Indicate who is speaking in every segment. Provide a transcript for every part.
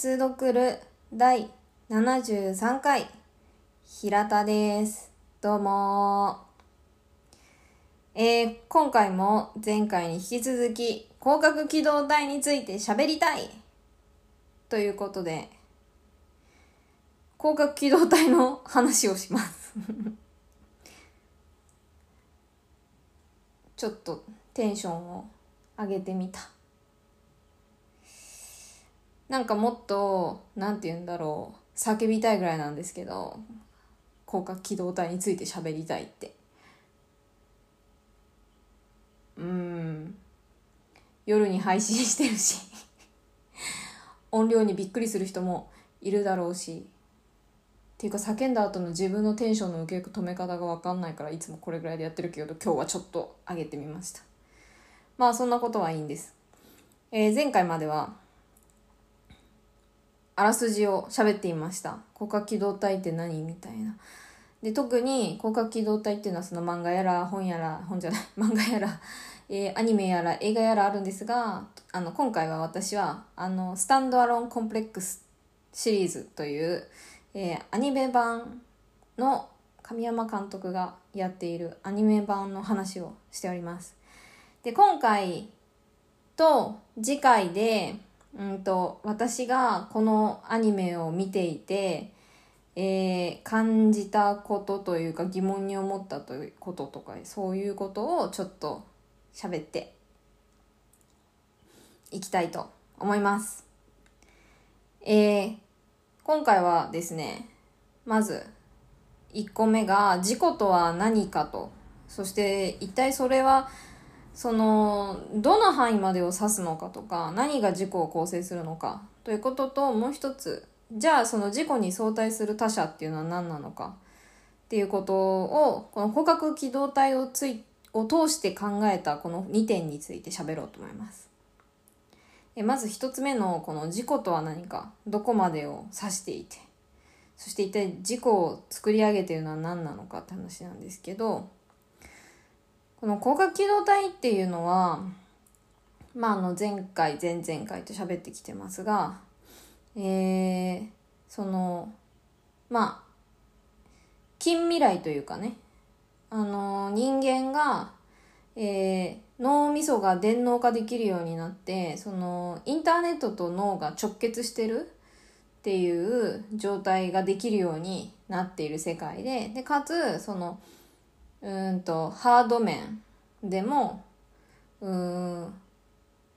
Speaker 1: つどくる第73回。平田です。どうも。えー、今回も前回に引き続き広角機動隊について喋りたい。ということで広角機動隊の話をします。ちょっとテンションを上げてみた。なんかもっとなんて言うんだろう叫びたいぐらいなんですけど広角機動隊について喋りたいって。うん。夜に配信してるし。音量にびっくりする人もいるだろうし。っていうか叫んだ後の自分のテンションの受け止め方が分かんないからいつもこれぐらいでやってるけど今日はちょっと上げてみました。まあそんなことはいいんです、えー、前回まではあらすじを喋っていました。広角機動隊って何みたいな。で特に広角機動隊っていうのはその漫画やら本やら本じゃない 漫画やら、えー、アニメやら映画やらあるんですがあの今回は私はあのスタンドアロンコンプレックスシリーズという、えー、アニメ版の神山監督がやっているアニメ版の話をしております。で今回と次回でうんと私がこのアニメを見ていて、えー、感じたことというか疑問に思ったということとかそういうことをちょっと喋っていきたいと思います。えー、今回はですねまず1個目が事故とは何かとそして一体それはそのどの範囲までを指すのかとか何が事故を構成するのかということともう一つじゃあその事故に相対する他者っていうのは何なのかっていうことをこの捕獲機動隊をついを通して考えたこの2点について喋ろうと思います。えまず1つ目のこの事故とは何かどこまでを指していてそして一体事故を作り上げているのは何なのかって話なんですけどこの広角機動隊っていうのは、まあ、あの前回前々回と喋ってきてますが、えー、そのまあ近未来というかねあの人間が、えー、脳みそが電脳化できるようになってそのインターネットと脳が直結してるっていう状態ができるようになっている世界ででかつそのうんとハード面でもうん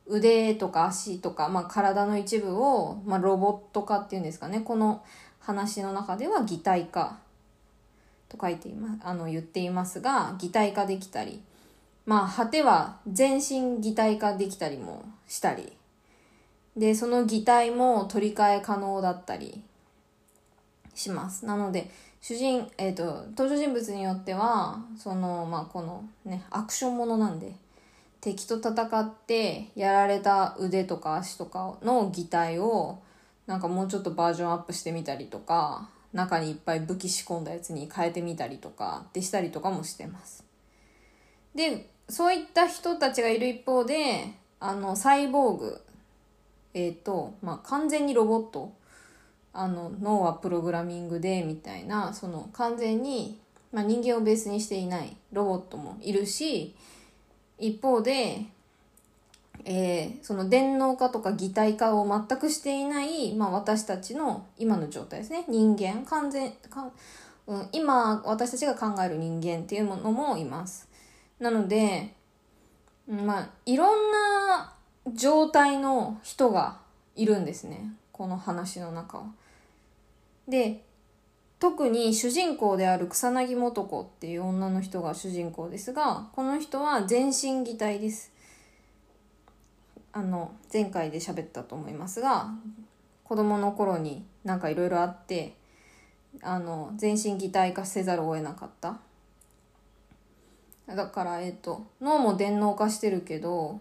Speaker 1: 腕とか足とか、まあ、体の一部を、まあ、ロボット化っていうんですかね。この話の中では擬態化と書いていますあの言っていますが擬態化できたりまあ果ては全身擬態化できたりもしたりでその擬態も取り替え可能だったりします。なので主人、えっ、ー、と、登場人物によっては、その、まあ、このね、アクションものなんで、敵と戦ってやられた腕とか足とかの擬態を、なんかもうちょっとバージョンアップしてみたりとか、中にいっぱい武器仕込んだやつに変えてみたりとか、でしたりとかもしてます。で、そういった人たちがいる一方で、あの、サイボーグ、えっ、ー、と、まあ、完全にロボットあの脳はプログラミングでみたいなその完全に、まあ、人間をベースにしていないロボットもいるし一方で、えー、その電脳化とか擬態化を全くしていない、まあ、私たちの今の状態ですね。人間。完全か、うん、今私たちが考える人間っていうものもいます。なのでまあいろんな状態の人がいるんですね。この話の中は。で特に主人公である草薙素子っていう女の人が主人公ですがこの人は全身擬態です。あの前回で喋ったと思いますが子供の頃になんかいろいろあってあの全身擬態化せざるを得なかった。だからえっ、と脳も電脳化してるけど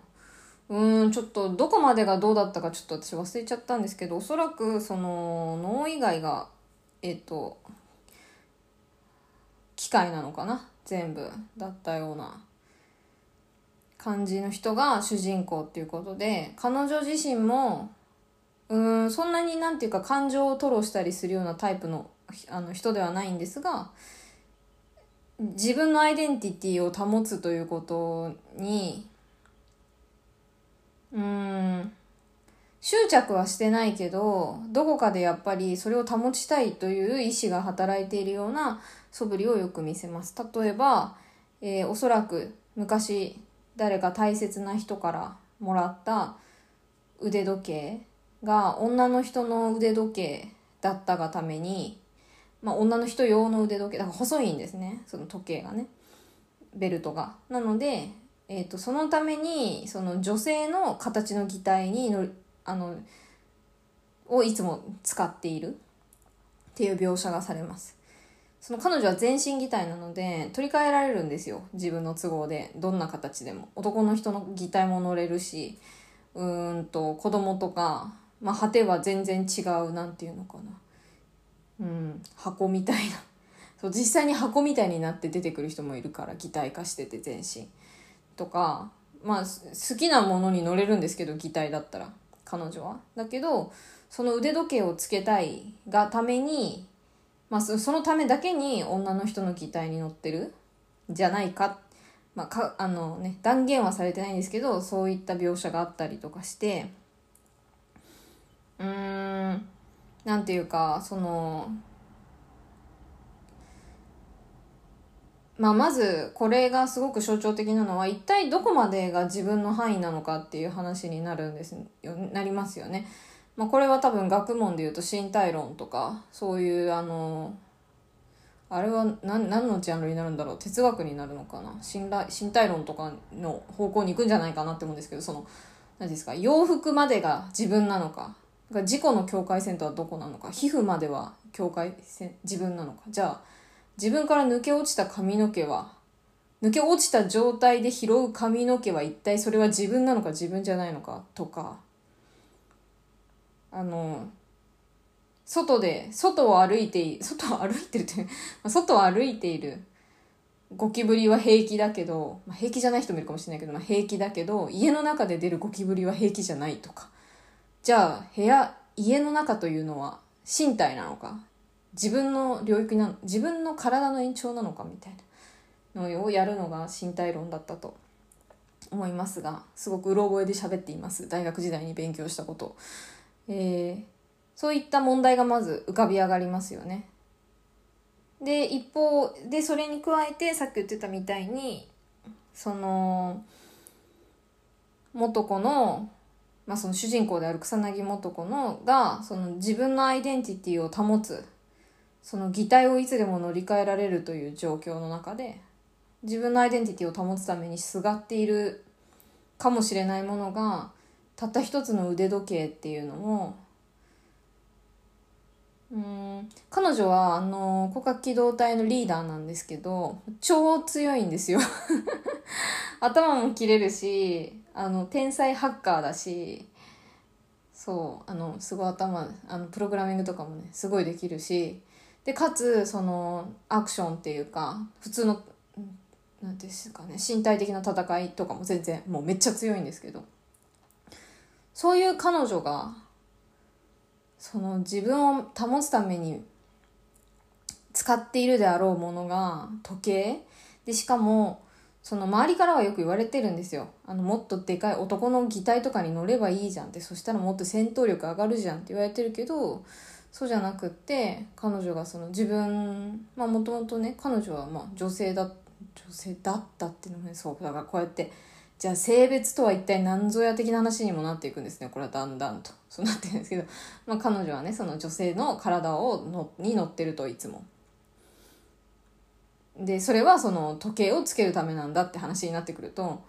Speaker 1: うんちょっとどこまでがどうだったかちょっと私忘れちゃったんですけどおそらくその脳以外がえっと機械なのかな？全部だったような感じの人が主人公っていうことで彼女自身もうんそんなになんていうか感情を吐露したりするようなタイプのあの人ではないんですが自分のアイデンティティを保つということにうん執着はしてないけどどこかでやっぱりそれを保ちたいという意志が働いているような素振りをよく見せます。例えば、えー、おそらく昔誰か大切な人からもらった腕時計が女の人の腕時計だったがために、まあ、女の人用の腕時計だから細いんですね。その時計がね。ベルトが。なので、えーと、そのためにその女性の形の擬態にのあのをいつも使っているっていう描写がされます。その彼女は全身擬態なので取り替えられるんですよ。自分の都合で。どんな形でも。男の人の擬態も乗れるしうーんと子供とか、まあ、果ては全然違うなんていうのかな。うん箱みたいな。そう実際に箱みたいになって出てくる人もいるから擬態化してて全身とかまあ好きなものに乗れるんですけど擬態だったら。彼女は。だけどその腕時計をつけたいがために、まあ、そのためだけに女の人の機体に乗ってる？じゃないか,、まあ、かあのね、断言はされてないんですけどそういった描写があったりとかして。うーんなんていうかそのまあ、まずこれがすごく象徴的なのは一体どこまでが自分の範囲なのかっていう話になるんですよなりますよね。まあ、これは多分学問でいうと身体論とかそういうあのあれは何何のジャンルになるんだろう哲学になるのかな身身体論とかの方向に行くんじゃないかなって思うんですけどその何ですか洋服までが自分なのか自己の境界線とはどこなのか皮膚までは境界線自分なのかじゃあ自分から抜け落ちた髪の毛は抜け落ちた状態で拾う髪の毛は一体それは自分なのか自分じゃないのかとか。あの外で外を歩いて外を歩いてるって 外を歩いているゴキブリは平気だけど、まあ、平気じゃない人もいるかもしれないけど、まあ、平気だけど家の中で出るゴキブリは平気じゃないとか。じゃあ部屋家の中というのは身体なのか自分の領域な自分の体の延長なのかみたいなのをやるのが身体論だったと思いますがすごくうろ覚えで喋っています。大学時代に勉強したこと、えー、そういった問題がまず浮かび上がりますよね。で一方でそれに加えてさっき言ってたみたいにその元子のまあ、その主人公である草薙素子のがその自分のアイデンティティを保つその擬態をいつでも乗り換えられるという状況の中で自分のアイデンティティを保つためにすがっているかもしれないものがたった一つの腕時計っていうのもうん彼女はあの骨格機動隊のリーダーなんですけど超強いんですよ。頭も切れるしあの天才ハッカーだしそうあのすごい頭あのプログラミングとかもねすごいできるしでかつそのアクションっていうか普通の何ですかね身体的な戦いとかも全然もうめっちゃ強いんですけどそういう彼女がその自分を保つために使っているであろうものが時計？でしかもその周りからはよく言われてるんですよ。あのもっとでかい男の擬態とかに乗ればいいじゃんって。そしたらもっと戦闘力上がるじゃんって言われてるけどそうじゃなくって彼女がその自分まあもともとね彼女はまあ女性だ女性だったっていうのもねそうだからこうやってじゃあ性別とは一体何ぞや的な話にもなっていくんですねこれはだんだんとそうなってるんですけど、まあ、彼女はねその女性の体をのに乗ってるといつも。でそれはその時計をつけるためなんだって話になってくると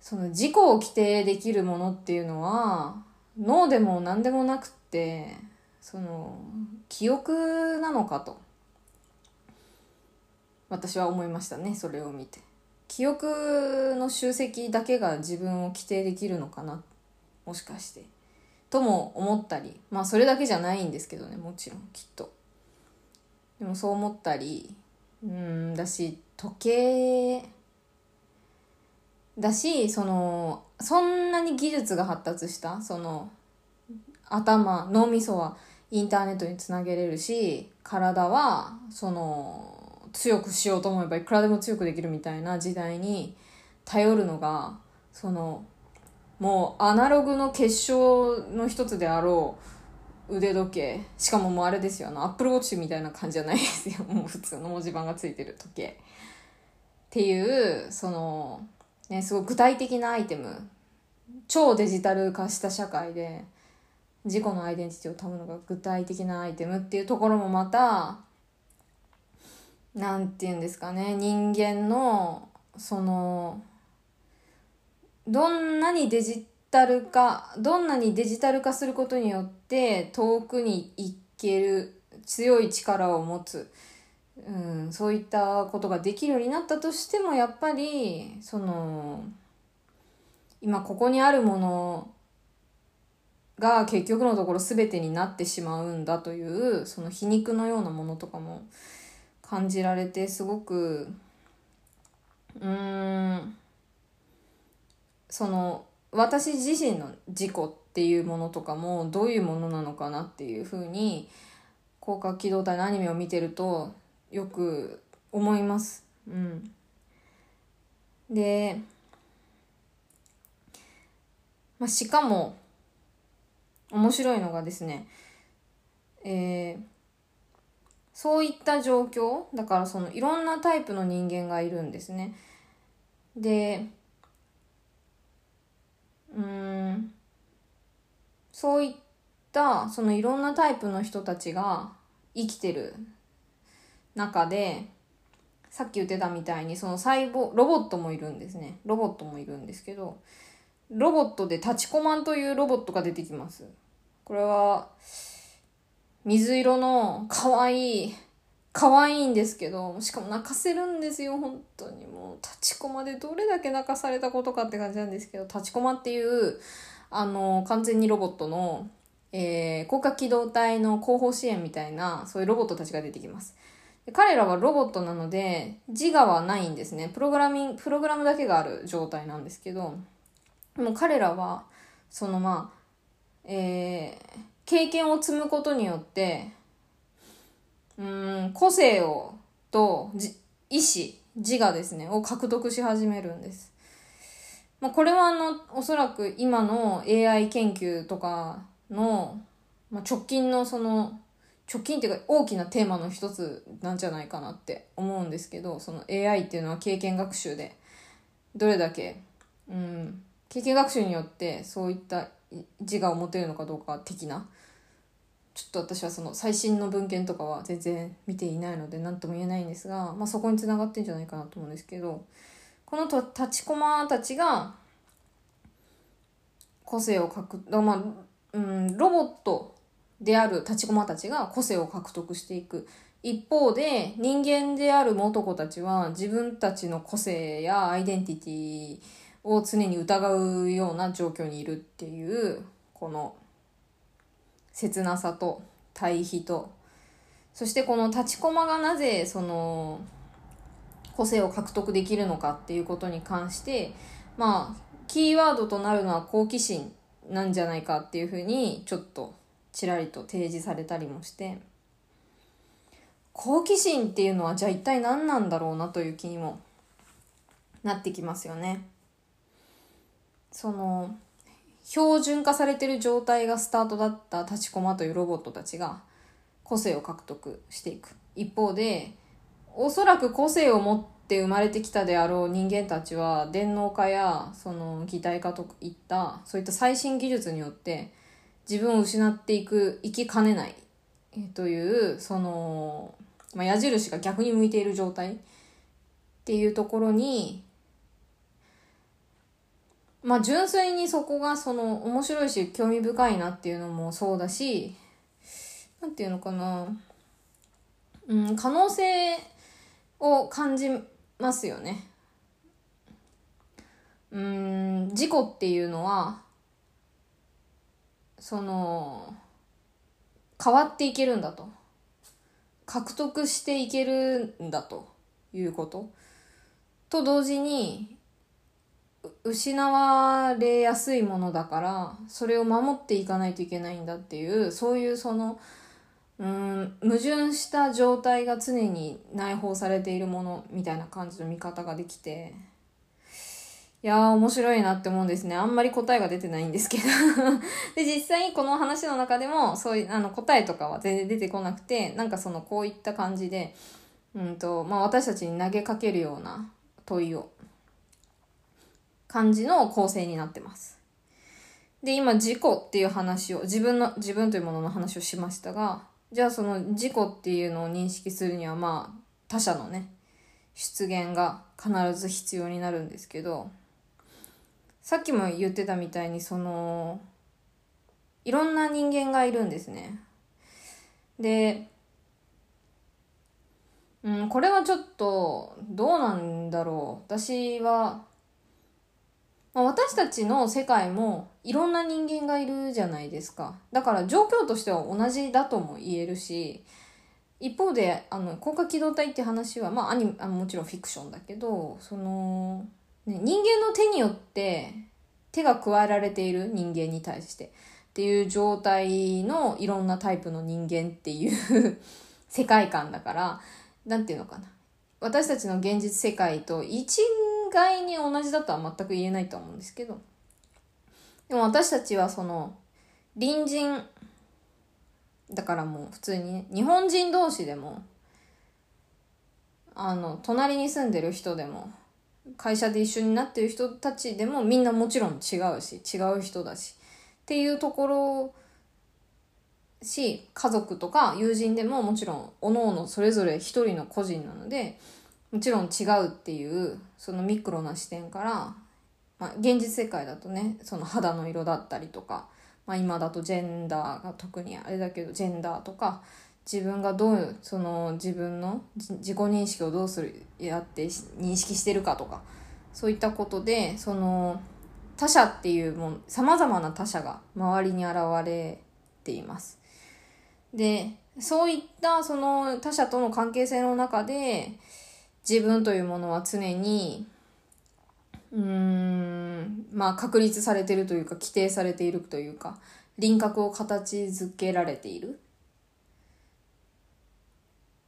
Speaker 1: その自己を規定できるものっていうのは脳でも何でもなくってその記憶なのかと。私は思いましたねそれを見て。記憶の集積だけが自分を規定できるのかなもしかして。とも思ったりまあそれだけじゃないんですけどねもちろんきっと。でもそう思ったりうんだし時計だしそのそんなに技術が発達したその頭脳みそはインターネットにつなげれるし体はその強くしようと思えばいくらでも強くできるみたいな時代に頼るのがそのもうアナログの結晶の一つであろう腕時計。しかももうあれですよあのアップルウォッチみたいな感じじゃないですよ。もう普通の文字盤がついてる時計。っていうそのねすごい具体的なアイテム。超デジタル化した社会で自己のアイデンティティを保むのが具体的なアイテムっていうところもまたなんて言うんですかね人間のそのどんなにデジタル化どんなにデジタル化することによって遠くに行ける強い力を持つ、うん、そういったことができるようになったとしてもやっぱりその今ここにあるものが結局のところ全てになってしまうんだというその皮肉のようなものとかも感じられてすごくうんその私自身の自己っていうものとかもどういうものなのかなっていうふうに広角機動隊のアニメを見てるとよく思います。うん、で、まあ、しかも面白いのがですね、えー、そういった状況だからそのいろんなタイプの人間がいるんですね。でうんそういったそのいろんなタイプの人たちが生きてる中でさっき言ってたみたいにその細胞ロボットもいるんですねロボットもいるんですけどロボットでタチコマンというロボットが出てきますこれは水色の可愛い可愛いんですけど、しかも泣かせるんですよ、本当に。もう、立ちこまでどれだけ泣かされたことかって感じなんですけど、立ちこまっていう、あの、完全にロボットの、えー、高架機動隊の後方支援みたいな、そういうロボットたちが出てきます。で彼らはロボットなので、自我はないんですね。プログラミング、プログラムだけがある状態なんですけど、もう彼らは、そのまあ、えー、経験を積むことによって、うん個性をと意志自我ですねを獲得し始めるんです。まあ、これはあのおそらく今の AI 研究とかの、まあ、直近のその直近っていうか大きなテーマの一つなんじゃないかなって思うんですけどその AI っていうのは経験学習でどれだけ、うん、経験学習によってそういった自我を持てるのかどうか的な？ちょっと私はその最新の文献とかは全然見ていないので何とも言えないんですが、まあ、そこにつながってんじゃないかなと思うんですけどこのと立ちこまたちが個性を獲得、まあ、うん、ロボットである立ちこまたちが個性を獲得していく。一方で人間である元子たちは自分たちの個性やアイデンティティを常に疑うような状況にいるっていうこの切なさと対比とそしてこの立ちこまがなぜその個性を獲得できるのかっていうことに関してまあキーワードとなるのは好奇心なんじゃないかっていうふうにちょっとちらりと提示されたりもして好奇心っていうのはじゃあ一体何なんだろうなという気にもなってきますよね。その標準化されてる状態がスタートだった立ちコマというロボットたちが個性を獲得していく一方でおそらく個性を持って生まれてきたであろう人間たちは電脳化やその擬態化といったそういった最新技術によって自分を失っていく生きかねないというその、まあ、矢印が逆に向いている状態っていうところにまあ純粋にそこがその面白いし興味深いなっていうのもそうだし、なんていうのかな。うん、可能性を感じますよね。うん、事故っていうのは、その、変わっていけるんだと。獲得していけるんだということ。と同時に、失われやすいものだからそれを守っていかないといけないんだっていうそういうそのうん矛盾した状態が常に内包されているものみたいな感じの見方ができていやー面白いなって思うんですね。あんまり答えが出てないんですけど。で実際にこの話の中でもそういうあの答えとかは全然出てこなくてなんかそのこういった感じで、うんとまあ、私たちに投げかけるような問いを感じの構成になってます。で、今、自己っていう話を、自分の、自分というものの話をしましたが、じゃあその自己っていうのを認識するには、まあ、他者のね、出現が必ず必要になるんですけど、さっきも言ってたみたいに、その、いろんな人間がいるんですね。で、うん、これはちょっと、どうなんだろう。私は、まあ、私たちの世界もいろんな人間がいるじゃないですか。だから状況としては同じだとも言えるし、一方で、あの、高架機動隊って話は、まあ、アニあもちろんフィクションだけど、その、ね、人間の手によって手が加えられている人間に対してっていう状態のいろんなタイプの人間っていう 世界観だから、なんていうのかな。私たちの現実世界と一概に同じだとは全く言えないと思うんですけど。でも私たちはその隣人だからもう普通にね日本人同士でもあの隣に住んでる人でも会社で一緒になってる人たちでもみんなもちろん違うし違う人だしっていうところし家族とか友人でももちろん各々それぞれ一人の個人なのでもちろん違うっていうそのミクロな視点から、まあ、現実世界だとねその肌の色だったりとか、まあ、今だとジェンダーが特にあれだけどジェンダーとか自分がどうその自分の自己認識をどうするやって認識してるかとかそういったことでその他者っていうもさまざまな他者が周りに現れています。でそういったその他者との関係性の中で自分というものは常にうーんまあ確立されてるというか規定されているというか輪郭を形づけられている。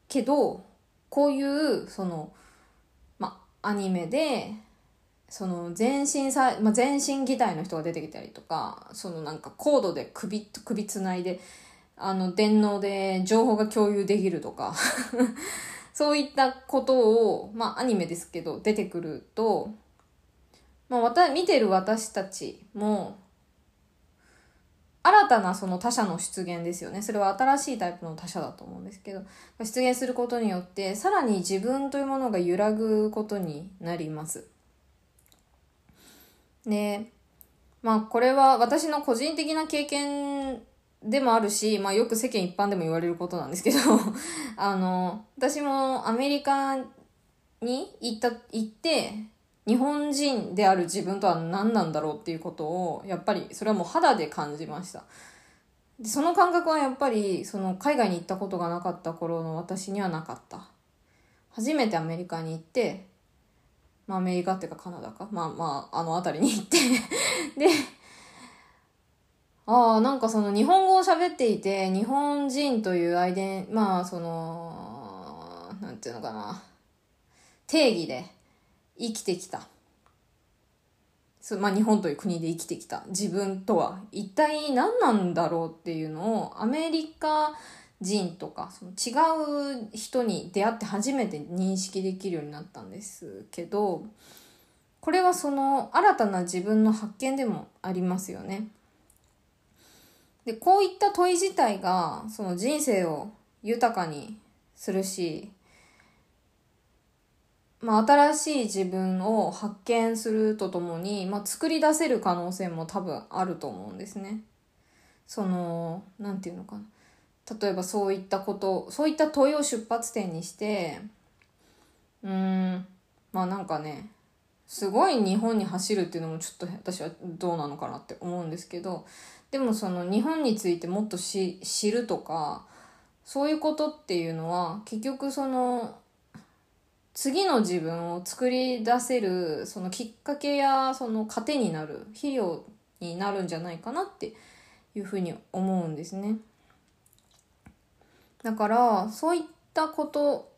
Speaker 1: けどこういうそのまあアニメでその全身さ、まあ、全身擬態の人が出てきたりとかそのなんかコードで首首つないであの電脳で情報が共有できるとか。そういったことを、まあアニメですけど出てくると、まあわた、見てる私たちも、新たなその他者の出現ですよね。それは新しいタイプの他者だと思うんですけど、出現することによって、さらに自分というものが揺らぐことになります。で、まあこれは私の個人的な経験でもあるし、まあよく世間一般でも言われることなんですけど あの、私もアメリカに行った、行って、日本人である自分とは何なんだろうっていうことを、やっぱりそれはもう肌で感じました。でその感覚はやっぱり、その海外に行ったことがなかった頃の私にはなかった。初めてアメリカに行って、まあアメリカっていうかカナダか、まあまああの辺りに行って で、ああ、なんかその日本語を喋っていて、日本人というアイデン、まあその、なんていうのかな、定義で生きてきた。そまあ日本という国で生きてきた自分とは一体何なんだろうっていうのをアメリカ人とかその違う人に出会って初めて認識できるようになったんですけどこれはその新たな自分の発見でもありますよね。で、こういった問い自体が、その人生を豊かにするし、まあ、新しい自分を発見するとともに、まあ、作り出せる可能性も多分あると思うんですね。その、なんていうのかな。例えばそういったこと、そういった問いを出発点にして、うん、まあなんかね、すごい日本に走るっていうのもちょっと私はどうなのかなって思うんですけど、でもその日本についてもっと知るとかそういうことっていうのは結局その次の自分を作り出せるそのきっかけやその糧になる肥料になるんじゃないかなっていうふうに思うんですね。だからそういったこと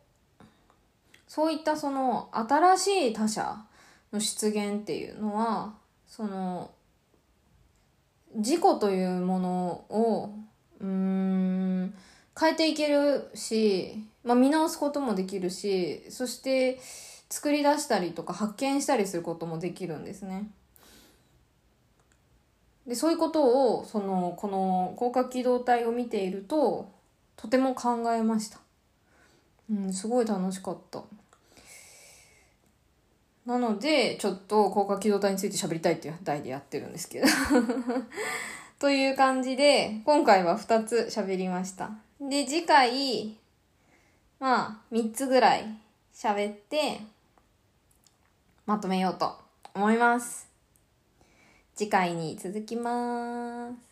Speaker 1: そういったその新しい他者の出現っていうのはその自己というものをうん変えていけるし、まあ、見直すこともできるしそして作り出したりとか発見したりすることもできるんですね。でそういうことをそのこの広角機動隊を見ているととても考えました。うん、すごい楽しかった。なので、ちょっと高架機動隊について喋りたいっていう題でやってるんですけど という感じで、今回は2つ喋りました。で、次回、まあ、3つぐらい喋って、まとめようと思います。次回に続きます。